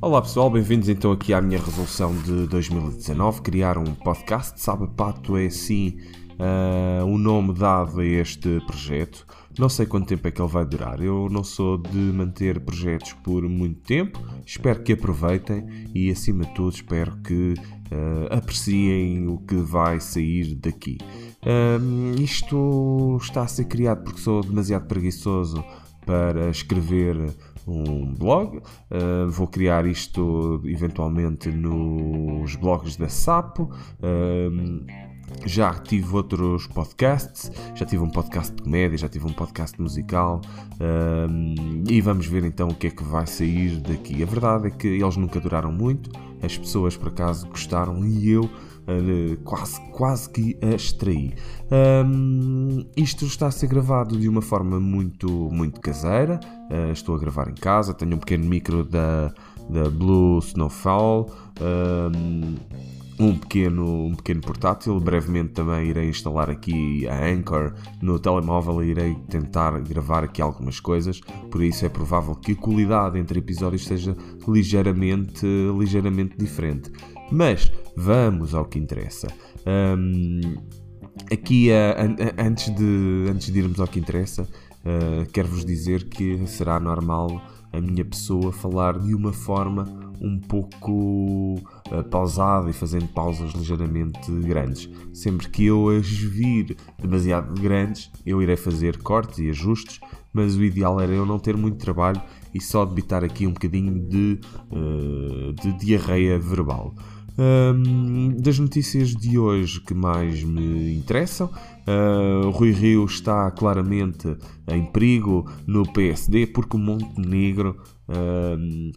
Olá pessoal, bem-vindos então aqui à minha resolução de 2019, criar um podcast. Sabe, Pato é assim uh, o nome dado a este projeto. Não sei quanto tempo é que ele vai durar. Eu não sou de manter projetos por muito tempo. Espero que aproveitem e, acima de tudo, espero que uh, apreciem o que vai sair daqui. Uh, isto está a ser criado porque sou demasiado preguiçoso para escrever um blog. Uh, vou criar isto eventualmente nos blogs da Sapo. Uh, já tive outros podcasts, já tive um podcast de comédia, já tive um podcast musical um, e vamos ver então o que é que vai sair daqui. A verdade é que eles nunca duraram muito, as pessoas por acaso gostaram e eu quase, quase que a extraí. Um, isto está a ser gravado de uma forma muito, muito caseira, uh, estou a gravar em casa, tenho um pequeno micro da, da Blue Snowfall. Um, um pequeno, um pequeno portátil. Brevemente também irei instalar aqui a Anchor no telemóvel e irei tentar gravar aqui algumas coisas. Por isso é provável que a qualidade entre episódios seja ligeiramente, ligeiramente diferente. Mas vamos ao que interessa. Um, aqui, uh, antes, de, antes de irmos ao que interessa, uh, quero-vos dizer que será normal a minha pessoa falar de uma forma um pouco uh, pausada e fazendo pausas ligeiramente grandes. Sempre que eu as vir demasiado grandes, eu irei fazer cortes e ajustes, mas o ideal era eu não ter muito trabalho e só debitar aqui um bocadinho de, uh, de diarreia verbal. Um, das notícias de hoje que mais me interessam, uh, Rui Rio está claramente em perigo no PSD porque o Montenegro uh,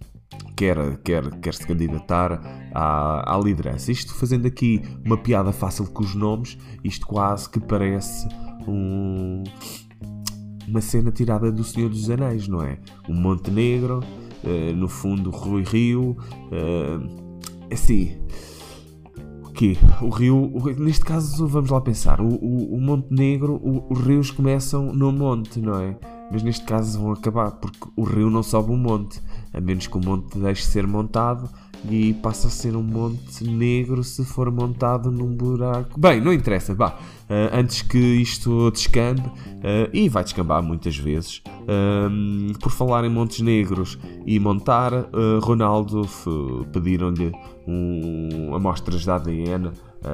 quer, quer, quer se candidatar à, à liderança. Isto fazendo aqui uma piada fácil com os nomes, isto quase que parece um, uma cena tirada do Senhor dos Anéis, não é? O Montenegro, uh, no fundo Rui Rio, uh, assim que o rio, o, neste caso vamos lá pensar, o, o, o Montenegro, o, os rios começam no monte, não é? Mas neste caso vão acabar, porque o rio não sobe um monte, a menos que o monte deixe de ser montado e passa a ser um monte negro se for montado num buraco. Bem, não interessa, vá. Uh, antes que isto descambe, uh, e vai descambar muitas vezes, uh, por falar em montes negros e montar, Ronaldo pediram-lhe um, amostras de ADN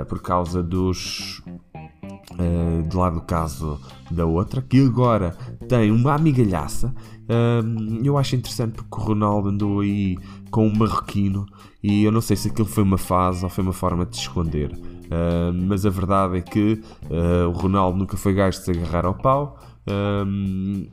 por causa dos Uh, de lá do caso da outra, que agora tem uma amigalhaça. Uh, eu acho interessante porque o Ronaldo andou aí com um marroquino e eu não sei se aquilo foi uma fase ou foi uma forma de se esconder. Uh, mas a verdade é que o Ronaldo nunca foi gajo de se agarrar ao pau.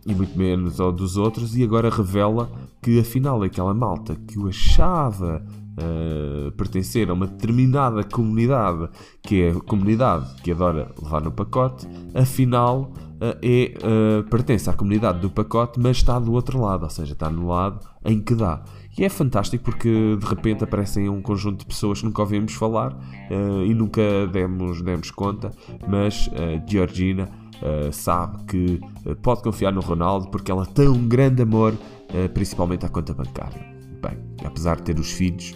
e muito menos ao dos outros, e agora revela que afinal aquela malta que o achava uh, pertencer a uma determinada comunidade, que é a comunidade que adora levar no pacote, afinal uh, é, uh, pertence à comunidade do pacote, mas está do outro lado, ou seja, está no lado em que dá. E é fantástico porque de repente aparecem um conjunto de pessoas que nunca ouvimos falar uh, e nunca demos, demos conta, mas uh, Georgina uh, sabe que pode confiar no Ronaldo porque ela tem um grande amor, principalmente à conta bancária. Bem, apesar de ter os filhos,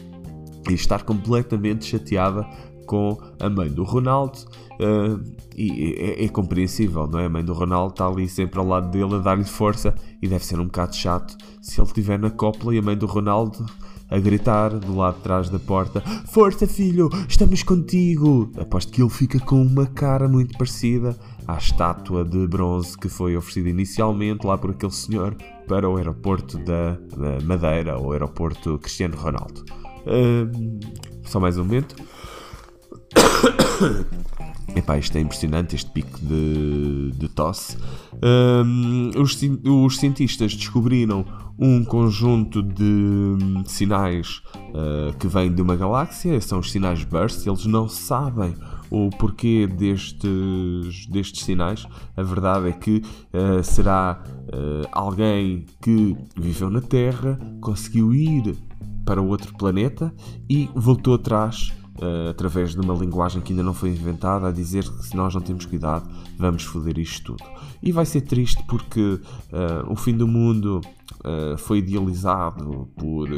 e estar completamente chateada com a mãe do Ronaldo. Uh, e é, é, compreensível, não é? A mãe do Ronaldo está ali sempre ao lado dele a dar-lhe força e deve ser um bocado chato se ele estiver na copla e a mãe do Ronaldo a gritar do lado de trás da porta: Força, filho, estamos contigo! Aposto que ele fica com uma cara muito parecida à estátua de bronze que foi oferecida inicialmente lá por aquele senhor para o aeroporto da, Madeira, ou aeroporto Cristiano Ronaldo. Só mais um momento. Epá, isto é impressionante, este pico de, de tosse. Um, os, os, cientistas descobriram um conjunto de sinais uh, que vêm de uma galáxia, são os sinais burst, eles não sabem o porquê destes, destes sinais. A verdade é que uh, será uh, alguém que viveu na Terra, conseguiu ir para outro planeta e voltou atrás uh, através de uma linguagem que ainda não foi inventada, a dizer que se nós não temos cuidado, vamos foder isto tudo. E vai ser triste porque uh, o fim do mundo uh, foi idealizado por,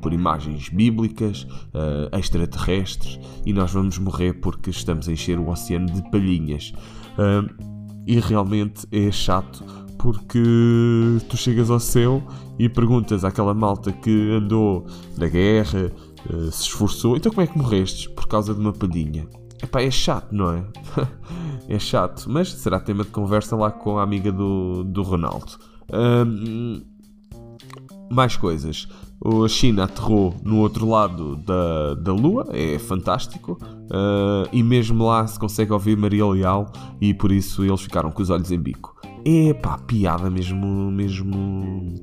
por imagens bíblicas, extraterrestres, e nós vamos morrer porque estamos a encher o oceano de palhinhas. E realmente é chato porque tu chegas ao céu e perguntas àquela malta que andou na guerra, uh, se esforçou, então como é que morrestes? Por causa de uma palhinha. Epá, é chato, não é? é chato, mas será tema de conversa lá com a amiga do, do Ronaldo. Mais coisas. A China aterrou no outro lado da, da Lua, é fantástico. Uh, e mesmo lá se consegue ouvir Maria Leal e por isso eles ficaram com os olhos em bico. É pá, piada mesmo, mesmo,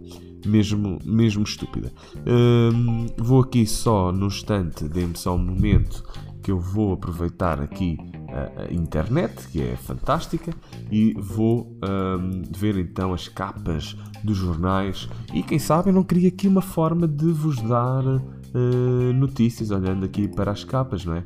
mesmo, mesmo estúpida. Um, vou aqui só no instante, dê-me só um momento que eu vou aproveitar aqui a, a internet, que é fantástica, e vou um, ver então as capas dos jornais. E quem sabe eu não queria aqui uma forma de vos dar uh, notícias, olhando aqui para as capas, não é?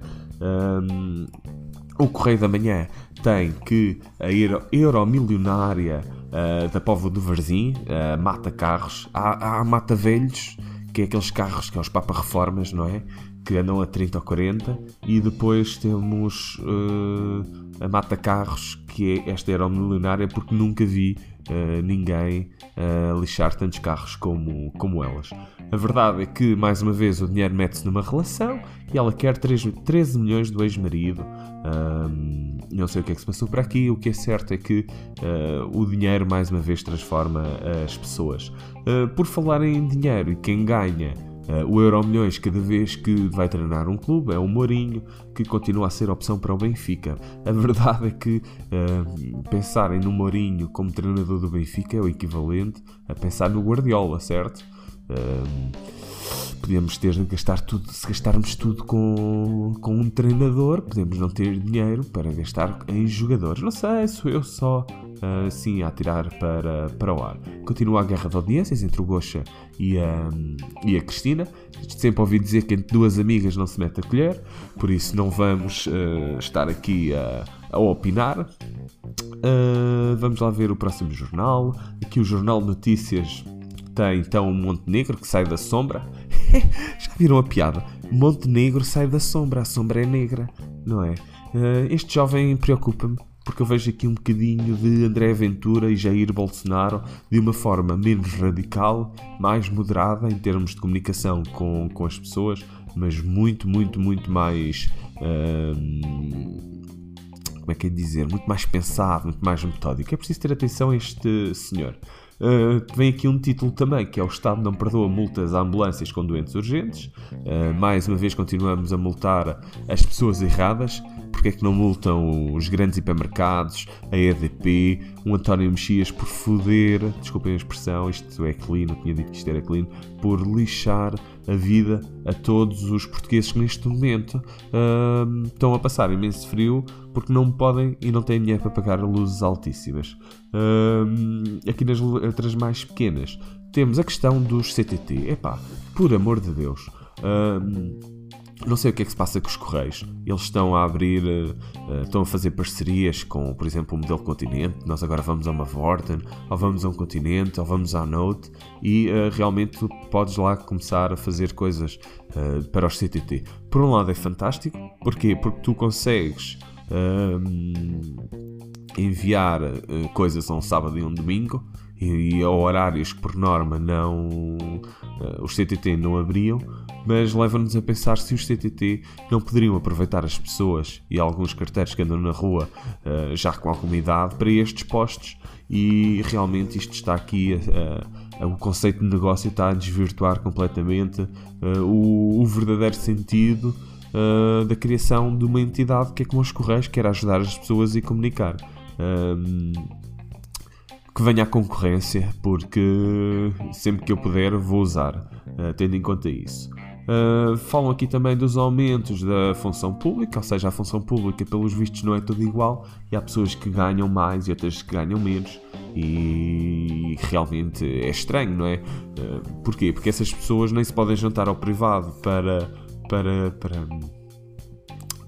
O Correio da Manhã tem que a euro, euromilionária uh, da Povo do Varzim uh, mata carros. Há, há mata velhos, que é aqueles carros que é os Papa Reformas, não é? Que andam a 30 ou 40. E depois temos uh, a mata carros, que é esta euromilionária, porque nunca vi uh, ninguém uh, lixar tantos carros como, como elas. A verdade é que, mais uma vez, o dinheiro mete-se numa relação e ela quer 3, 13 milhões do ex-marido. Um, não sei o que é que se passou por aqui. O que é certo é que uh, o dinheiro, mais uma vez, transforma as pessoas. por falar em dinheiro e quem ganha o Euro Milhões, cada vez que vai treinar um clube, é o Mourinho, que continua a ser opção para o Benfica. A verdade é que uh, pensarem no Mourinho como treinador do Benfica é o equivalente a pensar no Guardiola, certo? Uh, podemos ter gastar tudo, se gastarmos tudo com, com um treinador, podemos não ter dinheiro para gastar em jogadores. Não sei, sou eu só assim a atirar para, para o ar. Continua a guerra de audiências entre o Gosha e a, e a Cristina. Sempre ouvi dizer que entre duas amigas não se mete a colher, por isso não vamos uh, estar aqui a, a opinar. Uh, vamos lá ver o próximo jornal. Aqui o Jornal Notícias tem então o Montenegro que sai da sombra. Já viram a piada? Montenegro sai da sombra, a sombra é negra, não é? Uh, este jovem preocupa-me porque eu vejo aqui um bocadinho de André Ventura e Jair Bolsonaro de uma forma menos radical, mais moderada em termos de comunicação com, com as pessoas, mas muito, muito, muito mais. Hum, como é que é dizer? Muito mais pensado, muito mais metódico. É preciso ter atenção a este senhor. Uh, vem aqui um título também, que é o Estado não perdoa multas a ambulâncias com doentes urgentes. Uh, mais uma vez continuamos a multar as pessoas erradas. Porque é que não multam os grandes hipermercados, a EDP, o António Mexias por foder, desculpem a expressão, isto é clean, eu tinha dito que isto era clean, por lixar a vida a todos os portugueses que neste momento uh, estão a passar imenso frio porque não podem e não têm dinheiro para pagar luzes altíssimas. Uh, aqui nas letras mais pequenas temos a questão dos CTT. Epá, por amor de Deus. Uh, não sei o que é que se passa com os Correios. Eles estão a abrir, uh, estão a fazer parcerias com, por exemplo, o modelo Continente. Nós agora vamos a uma Vorten, ou vamos a um Continente, ou vamos à Note, e uh, realmente tu podes lá começar a fazer coisas uh, para os CTT. Por um lado é fantástico, porquê? Porque tu consegues enviar coisas a um sábado e um domingo e, a horários que por norma não uh, os CTT não abriam, mas leva-nos a pensar se os CTT não poderiam aproveitar as pessoas e alguns carteiros que andam na rua uh, já com alguma idade para estes postos. E realmente isto está aqui uh, o conceito de negócio está a desvirtuar completamente o, o, verdadeiro sentido da criação de uma entidade que é como os Correios, que era ajudar as pessoas e comunicar que venha a concorrência, porque sempre que eu puder vou usar, uh, tendo em conta isso. Uh, falam aqui também dos aumentos da função pública, ou seja, a função pública, pelos vistos, não é tudo igual e há pessoas que ganham mais e outras que ganham menos, e realmente é estranho, não é? Uh, porquê? Porque essas pessoas nem se podem juntar ao privado para, para, para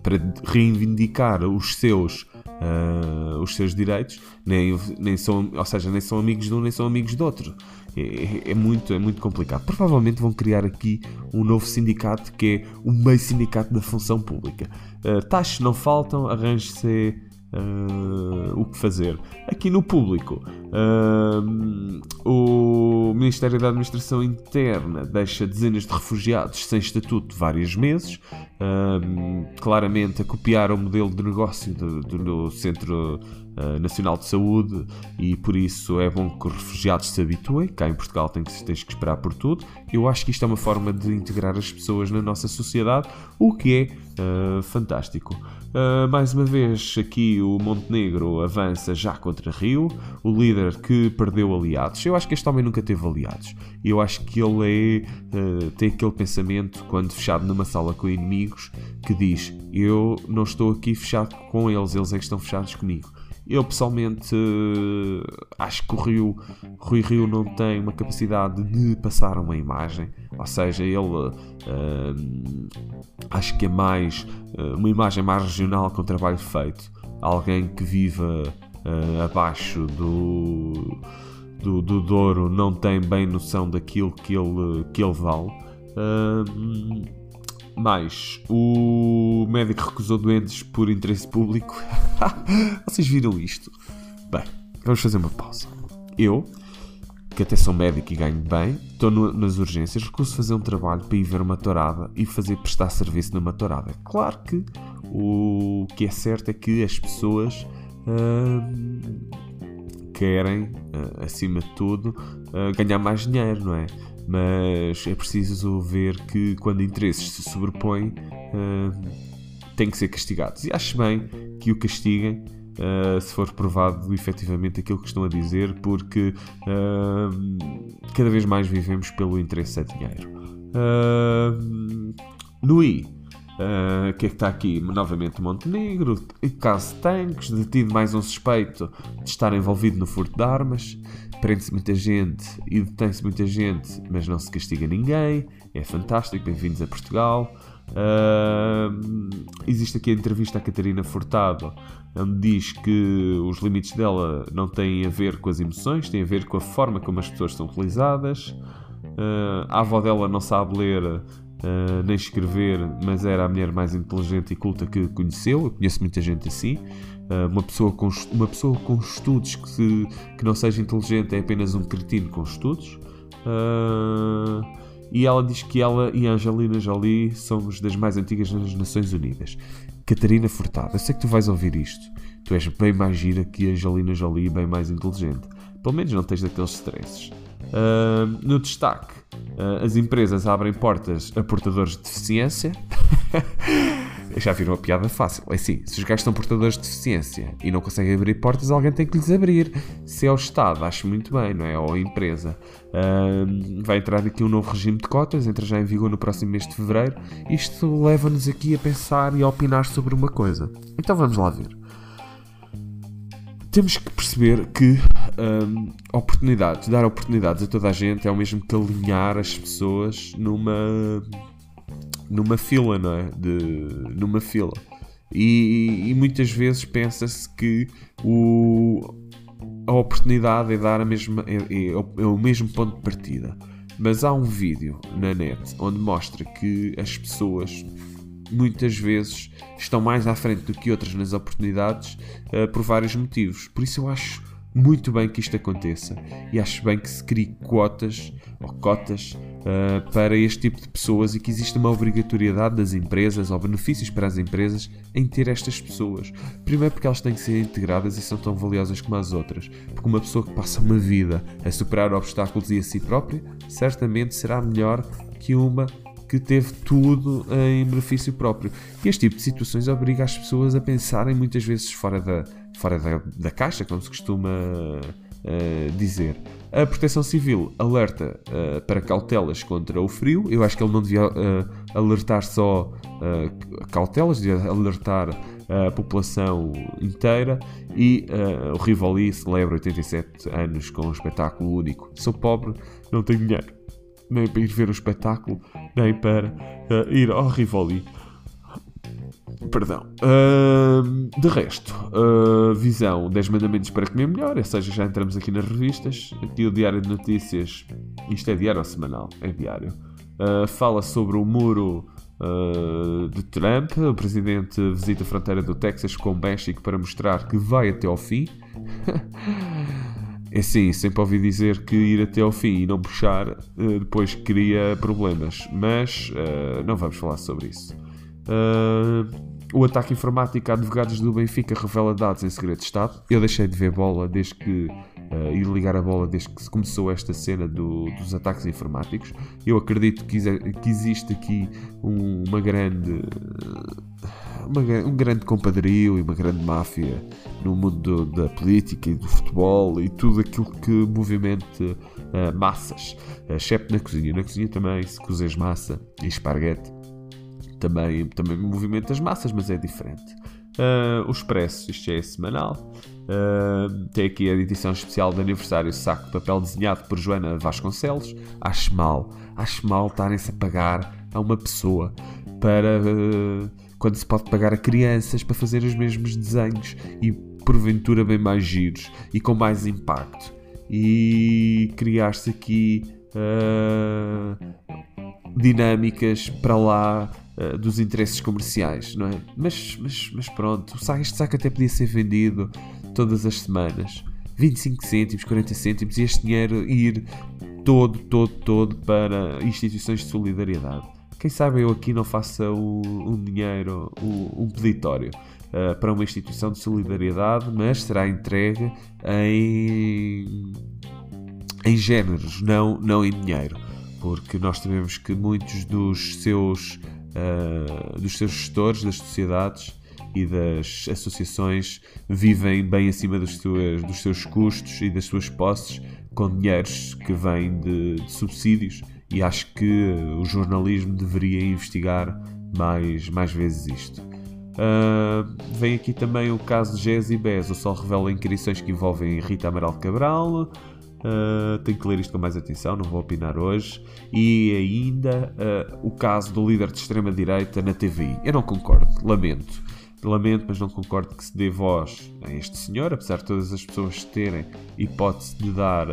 para reivindicar os seus uh, os seus direitos, nem, nem são, ou seja, nem são amigos de um nem são amigos do outro. É, é, é, muito, é muito complicado. Provavelmente vão criar aqui um novo sindicato que é o meio sindicato da função pública. Uh, taxas não faltam, arranje-se uh, o que fazer. Aqui no público, uh, o Ministério da Administração Interna deixa dezenas de refugiados sem estatuto vários meses, uh, claramente a copiar o modelo de negócio do, do Centro Nacional de Saúde e por isso é bom que os refugiados se habituem. Cá em Portugal tem que, tens que esperar por tudo. Eu acho que isto é uma forma de integrar as pessoas na nossa sociedade, o que é fantástico. Uh, mais uma vez, aqui o Montenegro avança já contra Rio, o líder que perdeu aliados. Eu acho que este homem nunca teve aliados. Eu acho que ele é, uh, tem aquele pensamento, quando fechado numa sala com inimigos, que diz: Eu não estou aqui fechado com eles, eles é que estão fechados comigo. Eu pessoalmente acho que o Rio, Rui Rio não tem uma capacidade de passar uma imagem, ou seja, ele uh, acho que é mais uh, uma imagem mais regional com trabalho feito. Alguém que viva uh, abaixo do, do, do Douro não tem bem noção daquilo que ele, que ele vale. Mais, o médico recusou doentes por interesse público. Vocês viram isto? Bem, vamos fazer uma pausa. Eu, que até sou médico e ganho bem, estou nas urgências, recuso fazer um trabalho para ir ver uma tourada e fazer prestar serviço numa tourada. Claro que o que é certo é que as pessoas hum, querem, uh, acima de tudo, uh, ganhar mais dinheiro, não é? Mas é preciso ver que quando interesses se sobrepõem, uh, têm que ser castigados. E acho bem que o castiguem. Uh, se for provado efetivamente aquilo que estão a dizer, porque uh, cada vez mais vivemos pelo interesse a dinheiro. Uh, no I, o que é que está aqui? Novamente Montenegro, caso tanques, detido mais um suspeito de estar envolvido no furto de armas, prende-se muita gente e detém-se muita gente, mas não se castiga ninguém, é fantástico, bem-vindos a Portugal. Uh, existe aqui a entrevista à Catarina Furtado, onde diz que os limites dela não têm a ver com as emoções, têm a ver com a forma como as pessoas são utilizadas. Uh, a avó dela não sabe ler uh, nem escrever, mas era a mulher mais inteligente e culta que conheceu. Eu conheço muita gente assim. Uh, uma, pessoa com, uma pessoa com estudos que, se, que não seja inteligente é apenas um cretino com estudos. Uh, e ela diz que ela e Angelina Jolie somos das mais antigas nas Nações Unidas. Catarina Furtado, eu sei que tu vais ouvir isto. Tu és bem mais gira que Angelina Jolie e bem mais inteligente. Pelo menos não tens daqueles stresses. Uh, no destaque, uh, as empresas abrem portas a portadores de deficiência. já viram a piada fácil. É assim, se os gajos são portadores de deficiência e não conseguem abrir portas, alguém tem que lhes abrir. Se é o Estado, acho muito bem, não é? Ou a empresa. Uh, vai entrar aqui um novo regime de cotas, entra já em vigor no próximo mês de fevereiro. Isto leva-nos aqui a pensar e a opinar sobre uma coisa. Então vamos lá ver. Temos que perceber que um, oportunidades, dar oportunidades a toda a gente é o mesmo que alinhar as pessoas numa numa fila, não é? De, numa fila. E, e muitas vezes pensa-se que o, a oportunidade é dar a mesma, é, é, é, o mesmo ponto de partida. Mas há um vídeo na net onde mostra que as pessoas muitas vezes estão mais à frente do que outras nas oportunidades uh, por vários motivos. Por isso eu acho muito bem que isto aconteça e acho bem que se crie quotas ou cotas uh, para este tipo de pessoas e que exista uma obrigatoriedade das empresas ou benefícios para as empresas em ter estas pessoas. Primeiro porque elas têm que ser integradas e são tão valiosas como as outras. Porque uma pessoa que passa uma vida a superar obstáculos e a si própria, certamente será melhor que uma que teve tudo em benefício próprio. E este tipo de situações obriga as pessoas a pensarem muitas vezes fora da, fora da, da caixa, como se costuma uh, dizer. A Proteção Civil alerta uh, para cautelas contra o frio. Eu acho que ele não devia uh, alertar só cautelas, devia alertar a população inteira. E o Rivoli celebra 87 anos com um espetáculo único. Sou pobre, não tenho dinheiro nem para ir ver o espetáculo, nem para uh, ir ao Rivoli. Perdão. Uh, de resto, uh, visão 10 mandamentos para comer melhor, ou seja, já entramos aqui nas revistas. Aqui o Diário de Notícias, isto é diário ou semanal? É diário. Uh, fala sobre o muro uh, de Trump. O presidente visita a fronteira do Texas com o México para mostrar que vai até ao fim. é sim, sempre ouvi dizer que ir até ao fim e não puxar uh, depois cria problemas, mas não vamos falar sobre isso. o ataque informático a advogados do Benfica revela dados em segredo de Estado. Eu deixei de ver bola desde que uh, ir ligar a bola desde que começou esta cena do, dos ataques informáticos. Eu acredito que, que existe aqui um, uma grande. Uma, um grande compadrio e uma grande máfia no mundo do, da política e do futebol e tudo aquilo que movimenta uh, massas, exceto na cozinha. Na cozinha também, se cozes massa e esparguete, também, também movimenta as massas, mas é diferente. Uh, o Expresso, isto é semanal. Uh, tem aqui a edição especial de aniversário saco de papel desenhado por Joana Vasconcelos. Acho mal, acho mal estarem-se a pagar a uma pessoa para uh, quando se pode pagar a crianças para fazer os mesmos desenhos e porventura bem mais giros e com mais impacto. E criar-se aqui uh, dinâmicas para lá dos interesses comerciais, não é? Mas, mas, mas pronto, este saco até podia ser vendido todas as semanas. 25 cêntimos, 40 cêntimos e este dinheiro ir todo, todo, todo para instituições de solidariedade. Quem sabe eu aqui não faça um, um dinheiro, um, um peditório uh, para uma instituição de solidariedade, mas será entregue em, em géneros, não, não em dinheiro. Porque nós sabemos que muitos dos seus, uh, dos seus gestores das sociedades e das associações vivem bem acima dos seus, dos seus custos e das suas posses com dinheiros que vêm de, de subsídios e acho que o jornalismo deveria investigar mais, mais vezes isto. Uh, vem aqui também o caso de Gés e Bez. O Sol revela inquirições que envolvem Rita Amaral Cabral. Uh, tenho que ler isto com mais atenção, não vou opinar hoje. E ainda uh, o caso do líder de extrema-direita na TVI. Eu não concordo, lamento. Lamento, mas não concordo que se dê voz a este senhor, apesar de todas as pessoas terem hipótese de dar,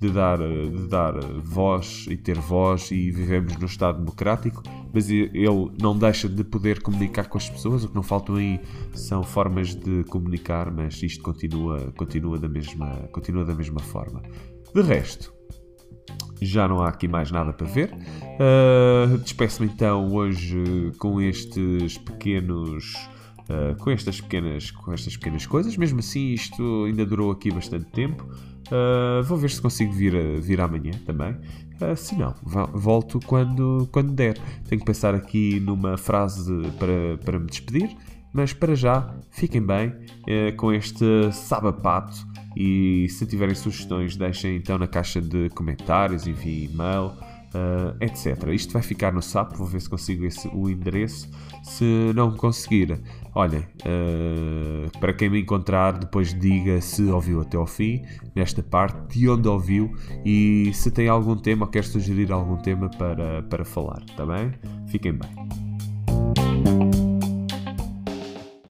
de dar, de dar voz e ter voz e vivemos num Estado democrático, mas ele não deixa de poder comunicar com as pessoas. O que não faltam aí são formas de comunicar, mas isto continua, continua, da, mesma, continua da mesma forma. De resto, já não há aqui mais nada para ver. Uh, Despeço-me então hoje com estes pequenos uh, com, estas pequenas, com estas pequenas coisas. Mesmo assim, isto ainda durou aqui bastante tempo. Uh, vou ver se consigo vir, vir amanhã também. Uh, se não, volto quando, quando der. Tenho que pensar aqui numa frase para, para me despedir. Mas para já, fiquem bem uh, com este sabapato. E se tiverem sugestões, deixem então na caixa de comentários, enviem e-mail uh, etc. Isto vai ficar no SAP, vou ver se consigo esse, o endereço. Se não conseguir, olhem, uh, para quem me encontrar, depois diga se ouviu até ao fim, nesta parte, de onde ouviu e se tem algum tema ou quer sugerir algum tema para, para falar, está bem? Fiquem bem.